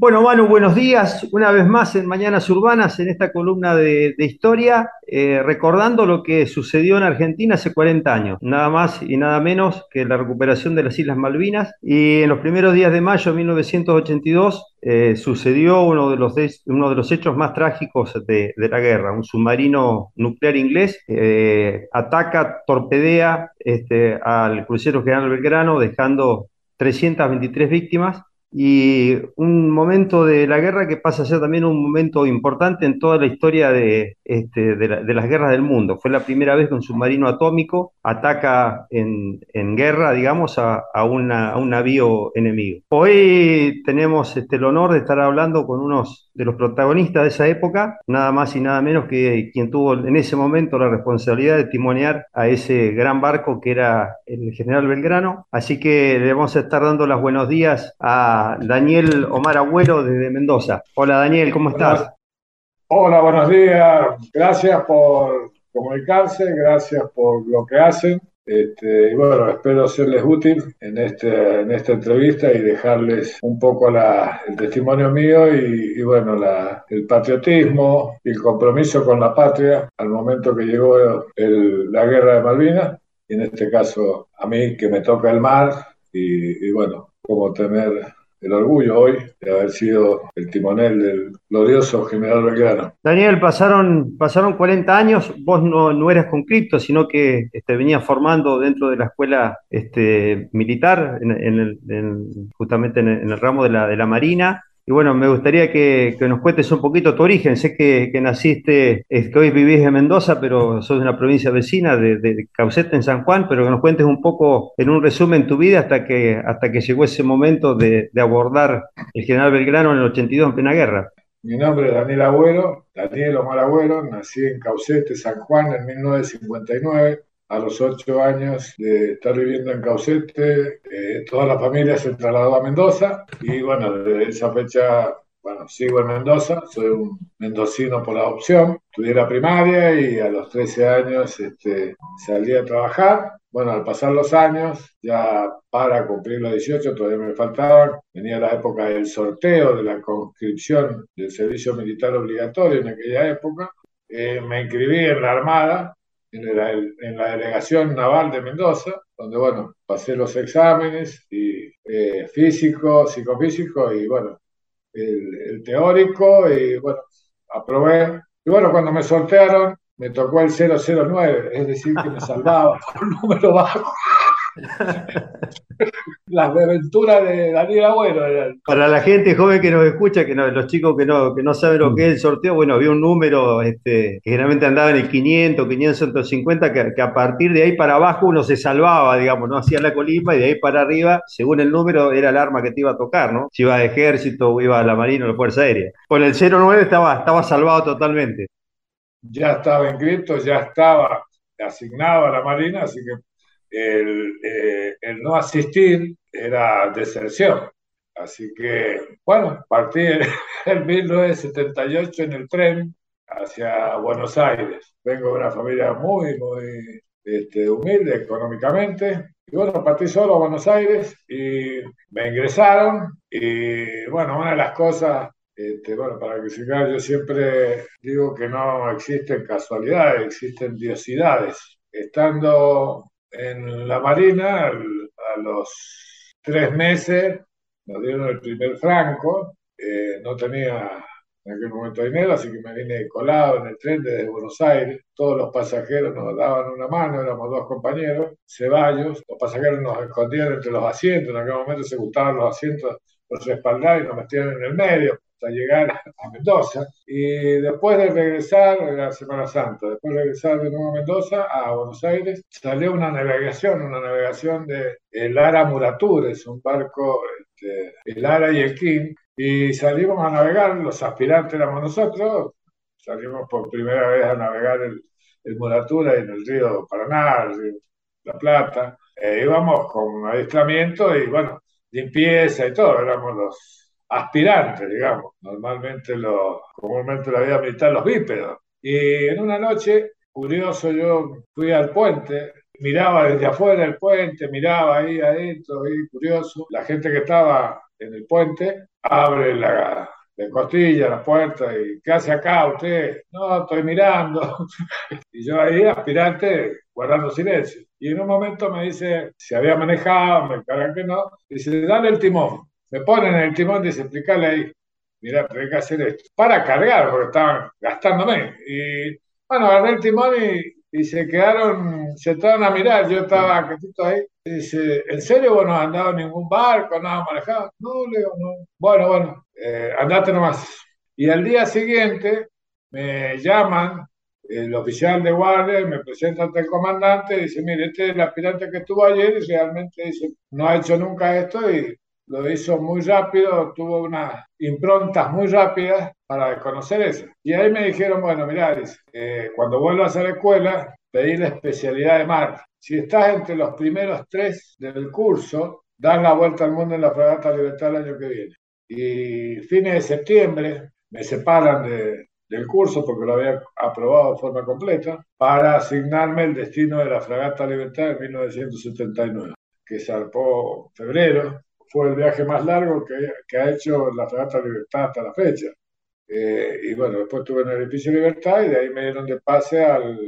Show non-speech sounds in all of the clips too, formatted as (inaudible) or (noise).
Bueno, Manu, buenos días. Una vez más en Mañanas Urbanas, en esta columna de, historia, eh, recordando lo que sucedió en Argentina hace 40 años, nada más y nada menos que la recuperación de las Islas Malvinas. Y en los primeros días de mayo de 1982 eh, sucedió uno de, los uno de los hechos más trágicos de, de la guerra. Un submarino nuclear inglés eh, ataca, torpedea este, al crucero General Belgrano, dejando 323 víctimas y un momento de la guerra que pasa a ser también un momento importante en toda la historia de, este, de, la- de las guerras del mundo. Fue la primera vez que un submarino atómico ataca en, en guerra, digamos, a, a una- a un navío enemigo. Hoy tenemos este, el honor de estar hablando con unos de los protagonistas de esa época, nada más y nada menos que quien tuvo en ese momento la responsabilidad de timonear a ese gran barco que era el general Belgrano. Así que le vamos a estar dando los buenos días a Daniel Omar Agüero desde Mendoza. Hola Daniel, ¿cómo estás? Hola, buenos días. Gracias por comunicarse, gracias por lo que hacen. Este, y bueno, espero serles útil en, este, en esta entrevista y dejarles un poco la- el testimonio mío y, y bueno, la- el patriotismo y el compromiso con la patria al momento que llegó el- la guerra de Malvinas, y en este caso a mí que me toca el mar y, y bueno, como tener el orgullo hoy de haber sido el timonel del glorioso general Belgrano. Daniel, pasaron, pasaron 40 años, vos no, no eras conscripto, sino que este, venías formando dentro de la escuela este, militar, en, en el- en- justamente en el, en el ramo de la, de la Marina. Y bueno, me gustaría que, nos cuentes un poquito tu origen. Sé que, que naciste, es que hoy vivís en Mendoza, pero sos de una provincia vecina, de, de Caucete en San Juan, pero que nos cuentes un poco en un resumen tu vida hasta que, hasta que llegó ese momento de, de abordar el general Belgrano en el 82 en plena guerra. Mi nombre es Daniel Agüero, Daniel Omar Agüero, nací en Caucete, San Juan, en 1959. A los ocho años de estar viviendo en Caucete, eh, toda la familia se trasladó a Mendoza y bueno, desde esa fecha, bueno, sigo en Mendoza, soy un mendocino por adopción. Estudié la primaria y a los 13 años este, salí a trabajar. Bueno, al pasar los años, ya para cumplir los 18, todavía me faltaban, venía la época del sorteo de la conscripción del servicio militar obligatorio en aquella época. Eh, me inscribí en la Armada, en la, en la delegación naval de Mendoza, donde, bueno, pasé los exámenes y, eh, físico, psicofísico y, bueno, el, el teórico y, bueno, aprobé. Y, bueno, cuando me sortearon, me tocó el 009, es decir, que me (laughs) salvaba por un número bajo. (laughs) Las aventuras de Daniel Agüero eran. Para la gente joven que nos escucha, que no, los chicos que no, que no saben lo que es el sorteo, bueno, había un número este, que generalmente andaba en el 500, 550, que, que a partir de ahí para abajo uno se salvaba, digamos, no hacía la colima y de ahí para arriba, según el número, era el arma que te iba a tocar, ¿no? Si iba a ejército o iba a la marina o la fuerza aérea. Con el 09 estaba, estaba salvado totalmente. Ya estaba inscrito, ya estaba asignado a la Marina, así que el, eh, el no asistir era deserción. Así que, bueno, partí en (laughs) 1978 en el tren hacia Buenos Aires. Vengo de una familia muy, muy este, humilde económicamente. Y bueno, partí solo a Buenos Aires y me ingresaron. Y bueno, una de las cosas, este, bueno, para que se yo siempre digo que no existen casualidades, existen diosidades. Estando en la Marina, al- a los tres meses nos dieron el primer franco, eh, no tenía en aquel momento dinero, así que me vine colado en el tren desde Buenos Aires, todos los pasajeros nos daban una mano, éramos dos compañeros, Ceballos, los pasajeros nos escondían entre los asientos, en aquel momento se gustaban los asientos, los respaldaban y nos metían en el medio hasta llegar a Mendoza. Y después de regresar, era Semana Santa, después de regresar de nuevo a Mendoza, a Buenos Aires, salió una navegación, una navegación de el Ara Muratures, un barco, este, el Ara y el King, y salimos a navegar, los aspirantes éramos nosotros, salimos por primera vez a navegar el, el Muratura en el río Paraná, el río La Plata, Eh, íbamos con adiestramiento y bueno, limpieza y todo, éramos los aspirantes, digamos, normalmente los, comúnmente la vida militar, los bípedos. Y en una noche, curioso, yo fui al puente, miraba desde afuera el puente, miraba ahí adentro, ahí curioso, la gente que estaba en el puente, abre la, de costilla la puerta y ¿qué hace acá usted? No, estoy mirando. (laughs) y yo ahí, aspirante, guardando silencio. Y en un momento me dice, si había manejado, me cargan que no, dice, dale el timón. Me ponen el timón, dice, explícale ahí, mira, tengo que hacer esto. Para cargar, porque estaban gastándome. Y bueno, agarré el timón y, se quedaron, se estaban a mirar, yo estaba quietito ahí. Dice, ¿en serio vos no has andado en ningún barco, nada manejado? No, le digo, no. Bueno, bueno, eh, andate nomás. Y al día siguiente me llaman el oficial de guardia me presenta ante el comandante y dice, mire, este es el aspirante que estuvo ayer y realmente dice, no ha hecho nunca esto y lo hizo muy rápido, tuvo unas improntas muy rápidas para conocer eso. Y ahí me dijeron, bueno, mira, eh, cuando vuelvas a la escuela, pedí la especialidad de mar. Si estás entre los primeros tres del curso, das la vuelta al mundo en la Fragata Libertad el año que viene. Y fines de septiembre me separan del curso porque lo había aprobado de forma completa para asignarme el destino de la Fragata Libertad en 1979, que zarpó febrero fue el viaje más largo que, que ha hecho la Fragata Libertad hasta la fecha. Eh, y bueno, después estuve en el edificio Libertad y de ahí me dieron de pase al,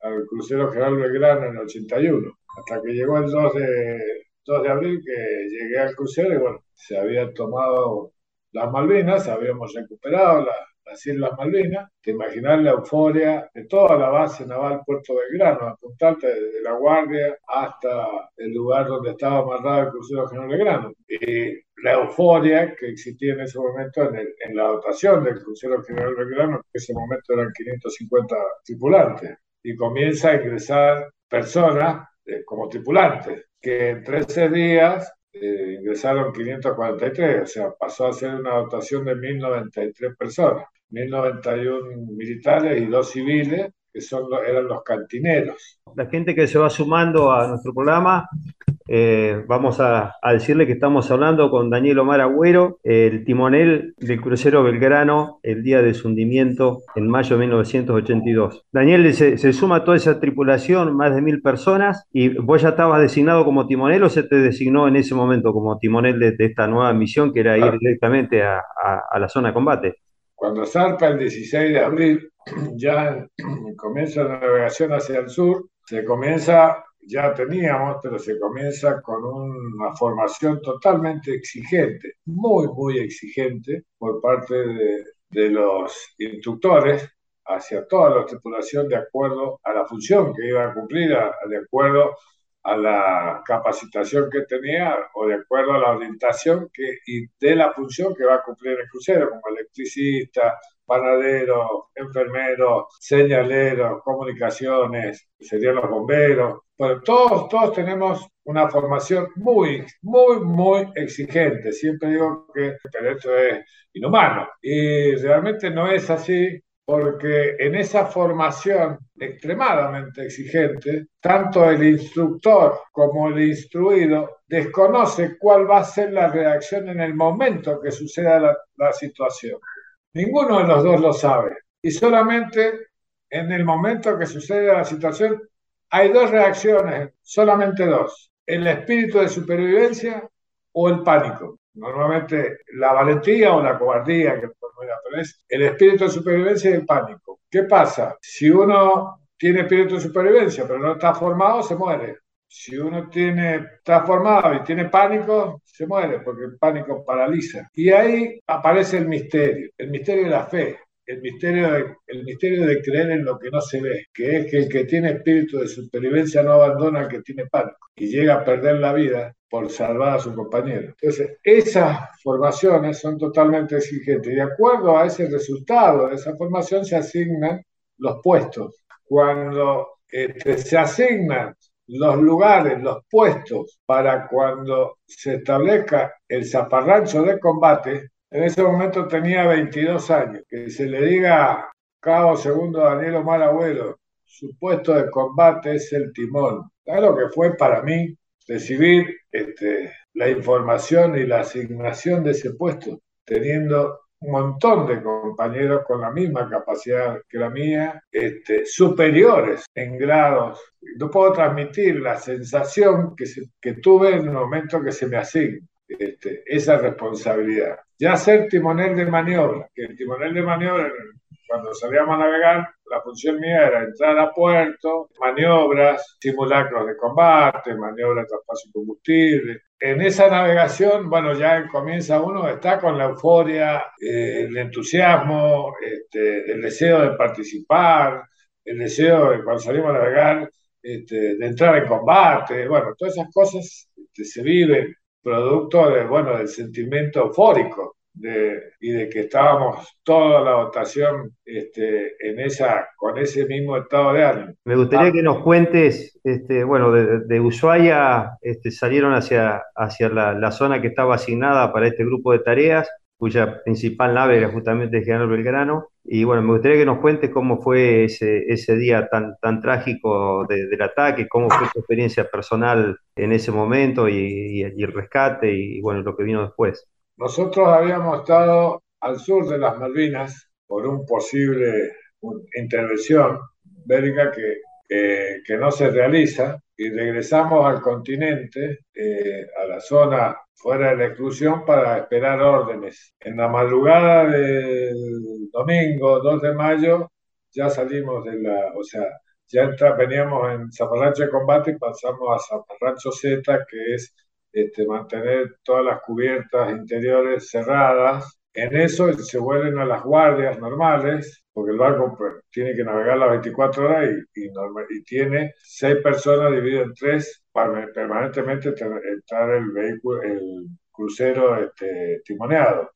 al crucero General Belgrano en el 81, hasta que llegó el 2 de, 2 de abril que llegué al crucero y bueno, se había tomado las Malvinas, habíamos recuperado la, las Islas Malvinas, te imaginas la euforia de toda la base naval Puerto Belgrano, apuntarte desde la Guardia hasta el lugar donde estaba amarrado el crucero General Belgrano. Y la euforia que existía en ese momento en, en la dotación del crucero General Belgrano, que en ese momento eran 550 tripulantes, y comienza a ingresar personas eh, como tripulantes, que en 13 días eh, ingresaron 543, o sea, pasó a ser una dotación de 1093 personas. 1091 militares y dos civiles, que son, eran los cantineros. La gente que se va sumando a nuestro programa, eh, vamos a, decirle que estamos hablando con Daniel Omar Agüero, el timonel del crucero Belgrano, el día de su hundimiento en mayo de 1982. Daniel se, suma a toda esa tripulación, más de mil personas, y vos ya estabas designado como timonel o se te designó en ese momento como timonel de, esta nueva misión que era ir directamente a, a la zona de combate. Cuando zarpa el 16 de abril, ya comienza la navegación hacia el sur, se comienza, ya teníamos, pero se comienza con una formación totalmente exigente, muy, muy exigente por parte de, los instructores hacia toda la tripulación de acuerdo a la función que iba a cumplir, de acuerdo a la capacitación que tenía o de acuerdo a la orientación que, y de la función que va a cumplir el crucero, como electricista, panadero, enfermero, señalero, comunicaciones, serían los bomberos. Bueno, todos, todos tenemos una formación muy, muy, muy exigente. Siempre digo que esto es inhumano y realmente no es así porque en esa formación extremadamente exigente, tanto el instructor como el instruido desconoce cuál va a ser la reacción en el momento que suceda la, situación. Ninguno de los dos lo sabe. Y solamente en el momento que sucede la situación hay dos reacciones, solamente dos. El espíritu de supervivencia o el pánico. Normalmente la valentía o la cobardía, que pero es el espíritu de supervivencia y el pánico. ¿Qué pasa? Si uno tiene espíritu de supervivencia pero no está formado, se muere. Si uno tiene, está formado y tiene pánico, se muere porque el pánico paraliza. Y ahí aparece el misterio, el misterio de la fe el misterio, de, el misterio de creer en lo que no se ve, que es que el que tiene espíritu de supervivencia no abandona al que tiene pánico y llega a perder la vida por salvar a su compañero. Entonces, esas formaciones son totalmente exigentes de acuerdo a ese resultado de esa formación se asignan los puestos. Cuando este, se asignan los lugares, los puestos para cuando se establezca el zaparrancho de combate, en ese momento tenía 22 años. Que se le diga cabo segundo Daniel Omar Abuelo, su puesto de combate es el timón. Claro que fue para mí recibir este, la información y la asignación de ese puesto, teniendo un montón de compañeros con la misma capacidad que la mía, este, superiores en grados. No puedo transmitir la sensación que, tuve en el momento que se me asigna este, esa responsabilidad. Ya ser timonel de maniobra, que el timonel de maniobra, cuando salíamos a navegar, la función mía era entrar a puerto, maniobras, simulacros de combate, maniobras de traspaso de combustible. En esa navegación, bueno, ya comienza uno, está con la euforia, eh, el entusiasmo, este, el deseo de participar, el deseo de cuando salimos a navegar, este, de entrar en combate, bueno, todas esas cosas este, se viven producto de, bueno, del sentimiento eufórico de, y de que estábamos toda la votación este, en esa, con ese mismo estado de ánimo. Me gustaría ah. que nos cuentes, este, bueno, de, de Ushuaia este, salieron hacia, hacia la, la, zona que estaba asignada para este grupo de tareas, cuya principal nave era justamente General Belgrano. Y bueno, me gustaría que nos cuentes cómo fue ese, ese día tan, tan trágico del ataque, cómo fue tu experiencia personal en ese momento y, y, el rescate y bueno, lo que vino después. Nosotros habíamos estado al sur de las Malvinas por un posible intervención bélica que, que, que no se realiza y regresamos al continente, eh, a la zona fuera de la exclusión para esperar órdenes. En la madrugada del domingo 2 de mayo ya salimos de la, o sea, ya entra, veníamos en Zaparrancho de combate y pasamos a Zaparrancho Z, que es este, mantener todas las cubiertas interiores cerradas. En eso se vuelven a las guardias normales, porque el barco pues, tiene que navegar las 24 horas y, y, tiene seis personas divididas en tres para permanentemente estar el vehículo, el crucero este, timoneado.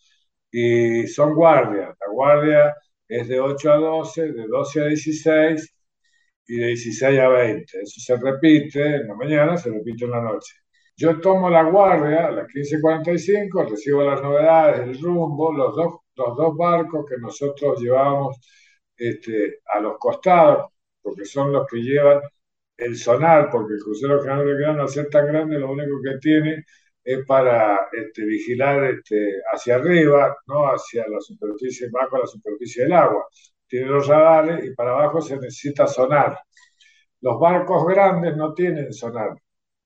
Y son guardias. La guardia es de 8 a 12, de 12 a 16 y de 16 a 20. Eso se repite en la mañana, se repite en la noche. Yo tomo la guardia a las 15.45, recibo las novedades, el rumbo, los dos, los dos barcos que nosotros llevamos este, a los costados, porque son los que llevan el sonar, porque el crucero General Belgrano, al ser tan grande, lo único que tiene es para este, vigilar este, hacia arriba, no hacia la superficie, bajo la superficie del agua. Tiene los radares y para abajo se necesita sonar. Los barcos grandes no tienen sonar,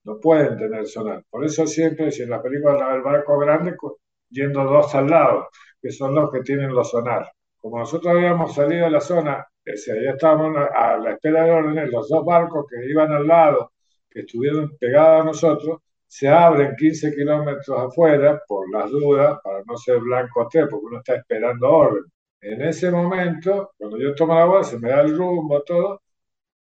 no pueden tener sonar. Por eso siempre, si en la película el barco grande, yendo dos al lado, que son los que tienen los sonar. Como nosotros habíamos salido de la zona, ya estábamos a la espera de órdenes, los dos barcos que iban al lado, que estuvieron pegados a nosotros, se abren 15 kilómetros afuera por las dudas, para no ser blanco a porque uno está esperando orden. En ese momento, cuando yo tomo la voz, se me da el rumbo, todo,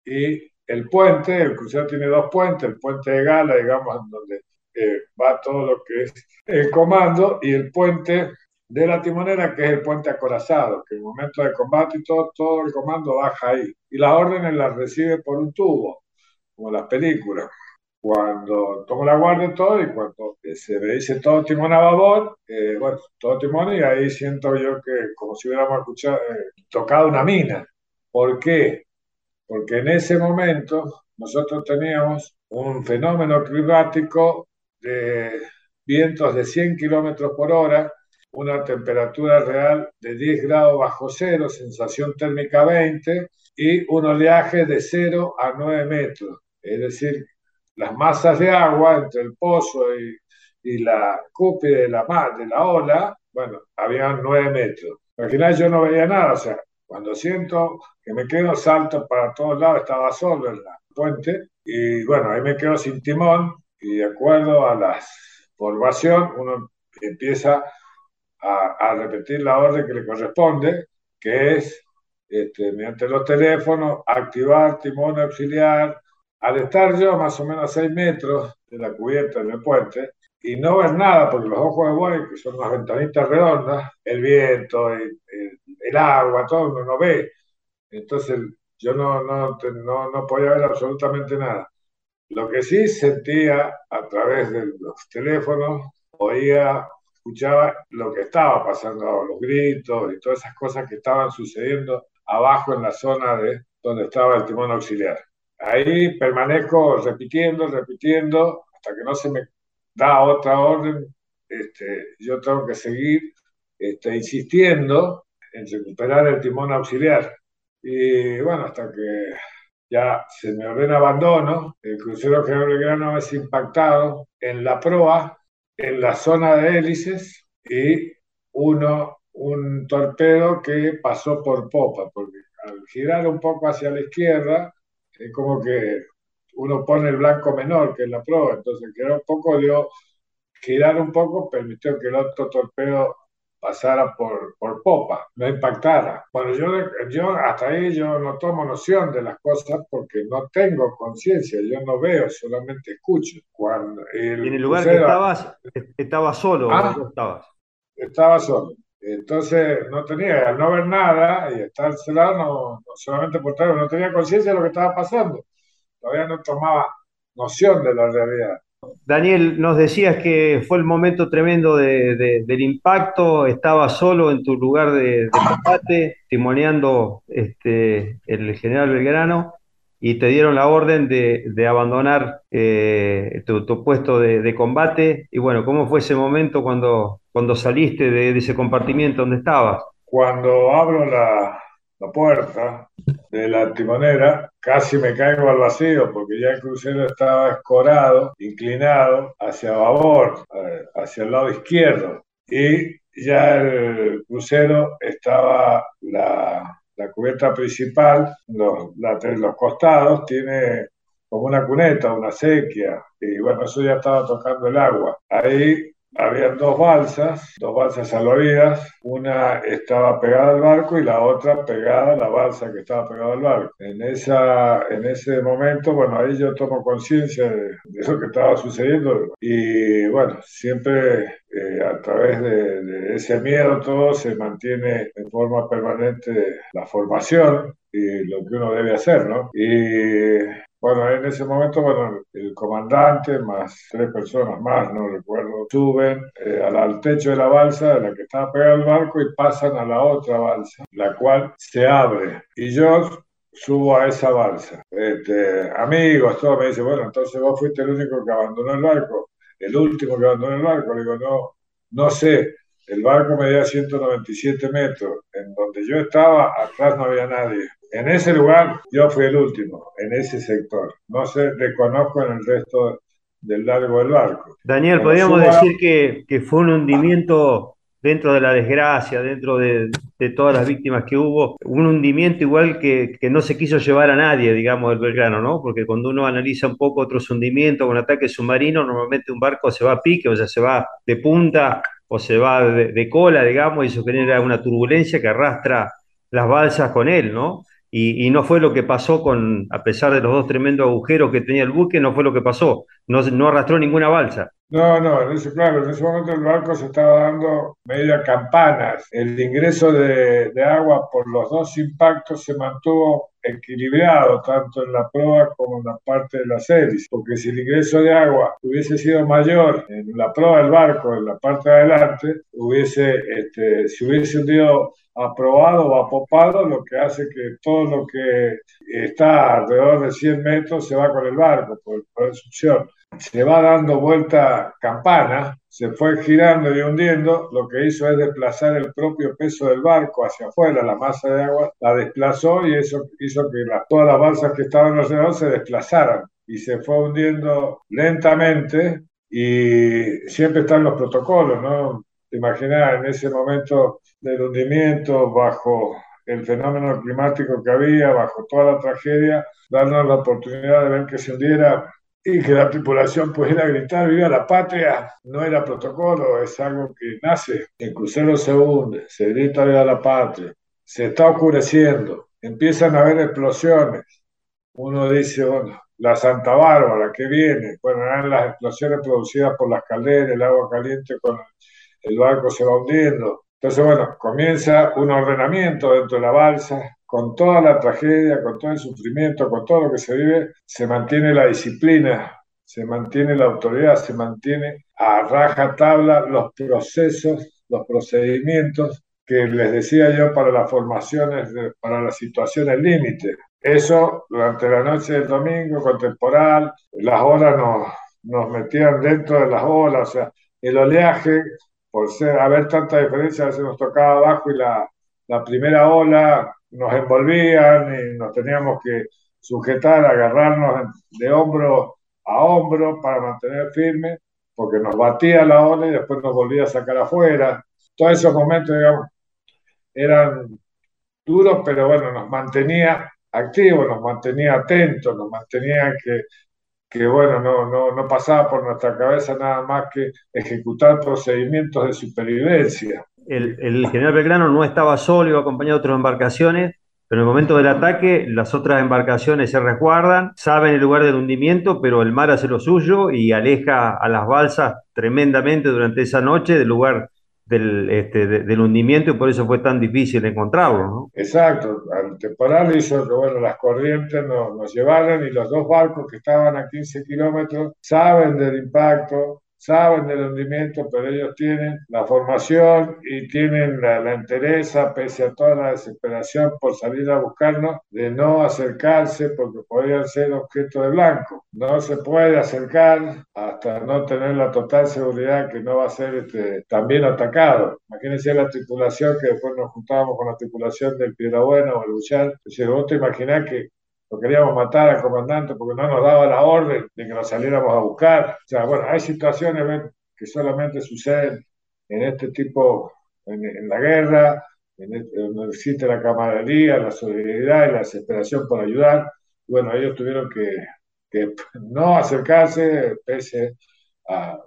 y el puente, el crucero tiene dos puentes, el puente de Gala, digamos, donde eh, va todo lo que es el comando, y el puente de la timonera, que es el puente acorazado, que en el momento de combate y todo, todo el comando baja ahí. Y las órdenes las recibe por un tubo, como las películas. Cuando tomo la guardia todo, y cuando se me dice todo timón a babor, eh, bueno, todo timón, y ahí siento yo que como si hubiéramos eh, tocado una mina. ¿Por qué? Porque en ese momento nosotros teníamos un fenómeno climático de vientos de 100 kilómetros por hora, una temperatura real de 10 grados bajo cero, sensación térmica 20 y un oleaje de 0 a 9 metros. Es decir, las masas de agua entre el pozo y, y la cúpula de la, de la ola, bueno, habían 9 metros. Al final yo no veía nada, o sea, cuando siento que me quedo salto para todos lados, estaba solo en la puente y bueno, ahí me quedo sin timón y de acuerdo a la formación uno empieza a, repetir la orden que le corresponde, que es, este, mediante los teléfonos, activar timón auxiliar. Al estar yo más o menos a 6 metros de la cubierta del puente, y no ver nada, porque los ojos de buey, que son unas ventanitas redondas, el viento, el, el, agua, todo uno no ve. Entonces yo no, no, no, no podía ver absolutamente nada. Lo que sí sentía a través de los teléfonos, oía escuchaba lo que estaba pasando, los gritos y todas esas cosas que estaban sucediendo abajo en la zona de donde estaba el timón auxiliar. Ahí permanezco repitiendo, repitiendo, hasta que no se me da otra orden. Este, yo tengo que seguir este, insistiendo en recuperar el timón auxiliar. Y bueno, hasta que ya se me ordena abandono, el crucero General Belgrano es impactado en la proa en la zona de hélices y uno, un torpedo que pasó por popa, porque al girar un poco hacia la izquierda, es como que uno pone el blanco menor, que es la proa, entonces que un poco, dio, girar un poco permitió que el otro torpedo pasara por, por popa, no impactara. Bueno, yo, yo hasta ahí yo no tomo noción de las cosas porque no tengo conciencia, yo no veo, solamente escucho. Cuando el en el lugar que estabas, estaba solo, ah, estabas? Estaba solo. Entonces no tenía, al no ver nada y estar cerrado, no, solamente por estar, no tenía conciencia de lo que estaba pasando. Todavía no tomaba noción de la realidad. Daniel, nos decías que fue el momento tremendo del impacto, estaba solo en tu lugar de, combate, timoneando este, el general Belgrano, y te dieron la orden de, abandonar eh, tu, puesto de, combate. Y bueno, ¿cómo fue ese momento cuando, saliste de, ese compartimiento donde estabas? Cuando abro la puerta de la timonera, casi me caigo al vacío porque ya el crucero estaba escorado, inclinado hacia babor, eh, hacia el lado izquierdo. Y ya el crucero estaba la, la cubierta principal, los, los costados, tiene como una cuneta, una sequía, y bueno, eso ya estaba tocando el agua. Ahí había dos balsas, dos balsas salvavidas, una estaba pegada al barco y la otra pegada a la balsa que estaba pegada al barco. En, esa, en ese momento, bueno, ahí yo tomo conciencia de, eso que estaba sucediendo y bueno, siempre eh, a través de, de, ese miedo todo se mantiene en forma permanente la formación y lo que uno debe hacer, ¿no? Y bueno, en ese momento, bueno, el comandante más tres personas más, no recuerdo, suben eh, al, techo de la balsa de la que estaba pegada al barco y pasan a la otra balsa, la cual se abre. Y yo subo a esa balsa. Este, amigos, todo me dice, bueno, entonces vos fuiste el único que abandonó el barco, el último que abandonó el barco. Le digo, no, no sé. El barco medía 197 metros. En donde yo estaba, atrás no había nadie. En ese lugar yo fui el último, en ese sector. No sé, reconozco en el resto del largo del barco. Daniel, podríamos decir que, que, fue un hundimiento dentro de la desgracia, dentro de, de, todas las víctimas que hubo, un hundimiento igual que, que, no se quiso llevar a nadie, digamos, del Belgrano, ¿no? Porque cuando uno analiza un poco otros hundimientos con ataques submarinos, normalmente un barco se va a pique, o sea, se va de punta o se va de, de cola, digamos, y eso genera una turbulencia que arrastra las balsas con él, ¿no? Y, no fue lo que pasó con, a pesar de los dos tremendos agujeros que tenía el buque, no fue lo que pasó. No, arrastró ninguna balsa. No, no, en ese, claro, en ese momento el barco se estaba dando media campanas. El ingreso de, agua por los dos impactos se mantuvo equilibrado tanto en la proa como en la parte de las hélices, porque si el ingreso de agua hubiese sido mayor en la proa del barco, en la parte de adelante, hubiese, este, si hubiese hundido aprobado o apopado, lo que hace que todo lo que está alrededor de 100 metros se va con el barco por, por succión. Se va dando vuelta campana, se fue girando y hundiendo, lo que hizo es desplazar el propio peso del barco hacia afuera, la masa de agua la desplazó y eso hizo que todas las balsas que estaban alrededor se desplazaran y se fue hundiendo lentamente y siempre están los protocolos, ¿no? Imaginar en ese momento del hundimiento, bajo el fenómeno climático que había, bajo toda la tragedia, darnos la oportunidad de ver que se hundiera y que la tripulación pudiera gritar viva la patria, no era protocolo, es algo que nace. El crucero se hunde, se grita viva la patria, se está oscureciendo, empiezan a haber explosiones. Uno dice, bueno, la Santa Bárbara, que viene? Bueno, eran las explosiones producidas por las calderas, el agua caliente con el barco se va hundiendo. Entonces, bueno, comienza un ordenamiento dentro de la balsa, con toda la tragedia, con todo el sufrimiento, con todo lo que se vive, se mantiene la disciplina, se mantiene la autoridad, se mantiene a raja tabla los procesos, los procedimientos que les decía yo para las formaciones, para las situaciones límite. Eso durante la noche del domingo, con temporal, las olas nos, nos metían dentro de las olas, o sea, el oleaje por ser, haber tanta diferencia, a veces nos tocaba abajo y la, la primera ola nos envolvían y nos teníamos que sujetar, agarrarnos de hombro a hombro para mantener firme porque nos batía la ola y después nos volvía a sacar afuera. Todos esos momentos, eran duros, pero bueno, nos mantenía activos, nos mantenía atentos, nos mantenía que, que bueno, no, no, no pasaba por nuestra cabeza nada más que ejecutar procedimientos de supervivencia. El, el general Belgrano no estaba solo, iba acompañado de otras embarcaciones pero en el momento del ataque, las otras embarcaciones se resguardan, saben el lugar del hundimiento, pero el mar hace lo suyo y aleja a las balsas tremendamente durante esa noche del lugar del, este, hundimiento y por eso fue tan difícil encontrarlo. Exacto, el temporal hizo que bueno, las corrientes nos, nos y los dos barcos que estaban a 15 kilómetros saben del impacto, saben del hundimiento, pero ellos tienen la formación y tienen la, entereza, pese a toda la desesperación por salir a buscarnos, de no acercarse porque podrían ser objeto de blanco. No se puede acercar hasta no tener la total seguridad que no va a ser este, también atacado. Imagínense la tripulación que después nos juntábamos con la tripulación del Piedrabuena o el Buchal. Si vos te imaginás que lo queríamos matar al comandante porque no nos daba la orden de que nos saliéramos a buscar. O sea, bueno, hay situaciones que solamente suceden en este tipo, en, la guerra, en donde existe la camaradería, la solidaridad y la desesperación por ayudar. Bueno, ellos tuvieron que, que no acercarse pese a,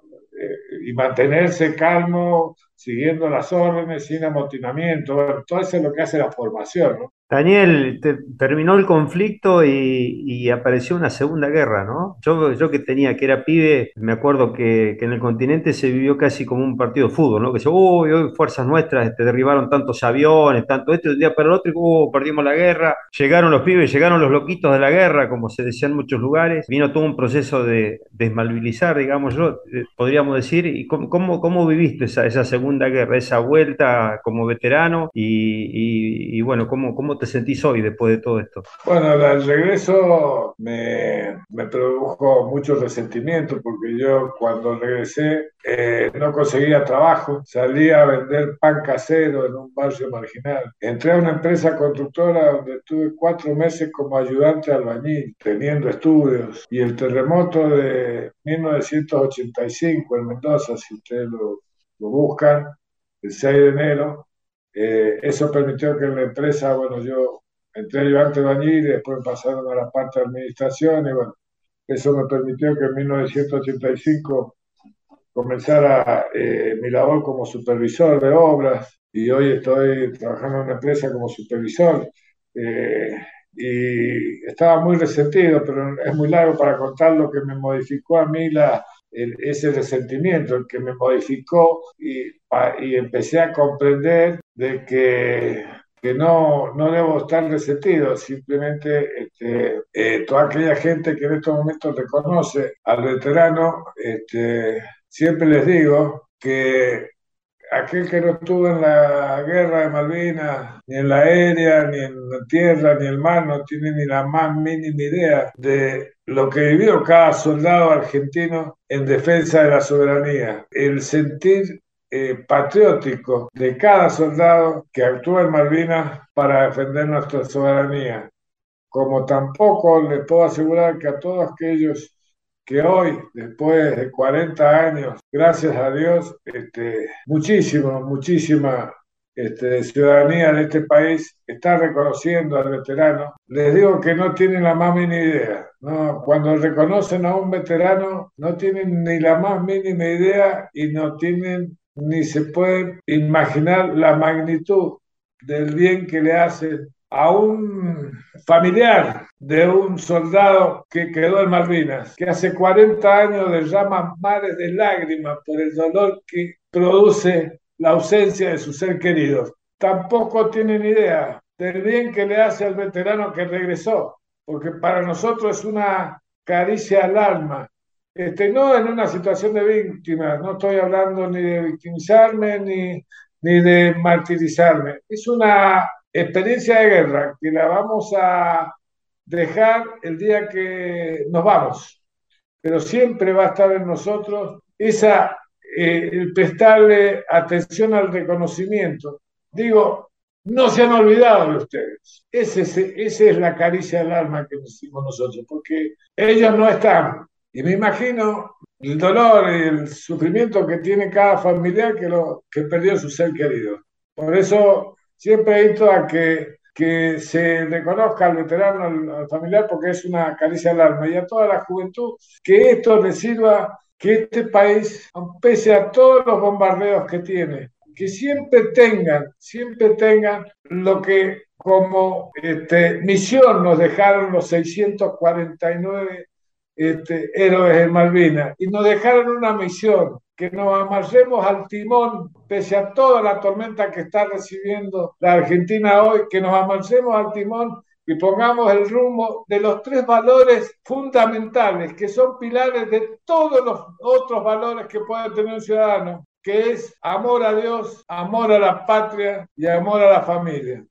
eh, y mantenerse calmo, siguiendo las órdenes, sin amotinamiento. Todo eso es lo que hace la formación, ¿no? Daniel, terminó el conflicto y, apareció una segunda guerra, ¿no? Yo, que tenía, que era pibe, me acuerdo que, en el continente se vivió casi como un partido de fútbol, ¿no? Que se, uy, hoy fuerzas nuestras este, derribaron tantos aviones, tanto esto, un día para el otro, y uh, perdimos la guerra. Llegaron los pibes, llegaron los loquitos de la guerra, como se decía en muchos lugares. Vino todo un proceso de desmalvilizar, digamos yo, eh, podríamos decir. ¿Y cómo, cómo, viviste esa, esa segunda guerra, esa vuelta como veterano? Y, y bueno, ¿cómo, cómo te sentís hoy después de todo esto? Bueno, el regreso me, me produjo mucho resentimiento porque yo cuando regresé eh, no conseguía trabajo, salía a vender pan casero en un barrio marginal. Entré a una empresa constructora donde estuve cuatro meses como ayudante albañil, teniendo estudios. Y el terremoto de 1985 en Mendoza, si ustedes lo, lo buscan, el 6 de enero, eh, eso permitió que la empresa, bueno, yo entré ayudante de bañil y después pasaron a la parte de administración y bueno, eso me permitió que en 1985 comenzara eh, mi labor como supervisor de obras y hoy estoy trabajando en una empresa como supervisor. Eh, y estaba muy resentido, pero es muy largo para contar lo que me modificó a mí la, ese resentimiento, el que me modificó y, y empecé a comprender de que, que no, no debo estar resentido, simplemente este, eh, toda aquella gente que en estos momentos reconoce al veterano, este, siempre les digo que aquel que no estuvo en la guerra de Malvinas, ni en la aérea, ni en la tierra, ni en el mar, no tiene ni la más mínima idea de lo que vivió cada soldado argentino en defensa de la soberanía. El sentir eh, patriótico de cada soldado que actúa en Malvinas para defender nuestra soberanía. Como tampoco le puedo asegurar que a todos aquellos que hoy, después de 40 años, gracias a Dios, este, muchísimo, muchísima este, ciudadanía de este país está reconociendo al veterano. Les digo que no tienen la más mínima idea. ¿no? Cuando reconocen a un veterano, no tienen ni la más mínima idea y no tienen ni se pueden imaginar la magnitud del bien que le hacen a un familiar de un soldado que quedó en Malvinas, que hace 40 años derrama mares de lágrimas por el dolor que produce la ausencia de su ser querido. Tampoco tienen idea del bien que le hace al veterano que regresó, porque para nosotros es una caricia al alma. Este, no en una situación de víctima, no estoy hablando ni de victimizarme ni, ni de martirizarme. Es una experiencia de guerra que la vamos a dejar el día que nos vamos, pero siempre va a estar en nosotros esa, eh, el prestarle atención al reconocimiento. Digo, no se han olvidado de ustedes. Ese, esa es la caricia del alma que decimos nosotros, porque ellos no están. Y me imagino el dolor y el sufrimiento que tiene cada familiar que, lo, que perdió su ser querido. Por eso siempre invito a que, que se reconozca al veterano, al, familiar, porque es una caricia al alma, y a toda la juventud, que esto le sirva, que este país, pese a todos los bombardeos que tiene, que siempre tengan, siempre tengan lo que como este, misión nos dejaron los 649 este, héroes en Malvinas y nos dejaron una misión, que nos amarremos al timón, pese a toda la tormenta que está recibiendo la Argentina hoy, que nos amarremos al timón y pongamos el rumbo de los tres valores fundamentales, que son pilares de todos los otros valores que puede tener un ciudadano, que es amor a Dios, amor a la patria y amor a la familia.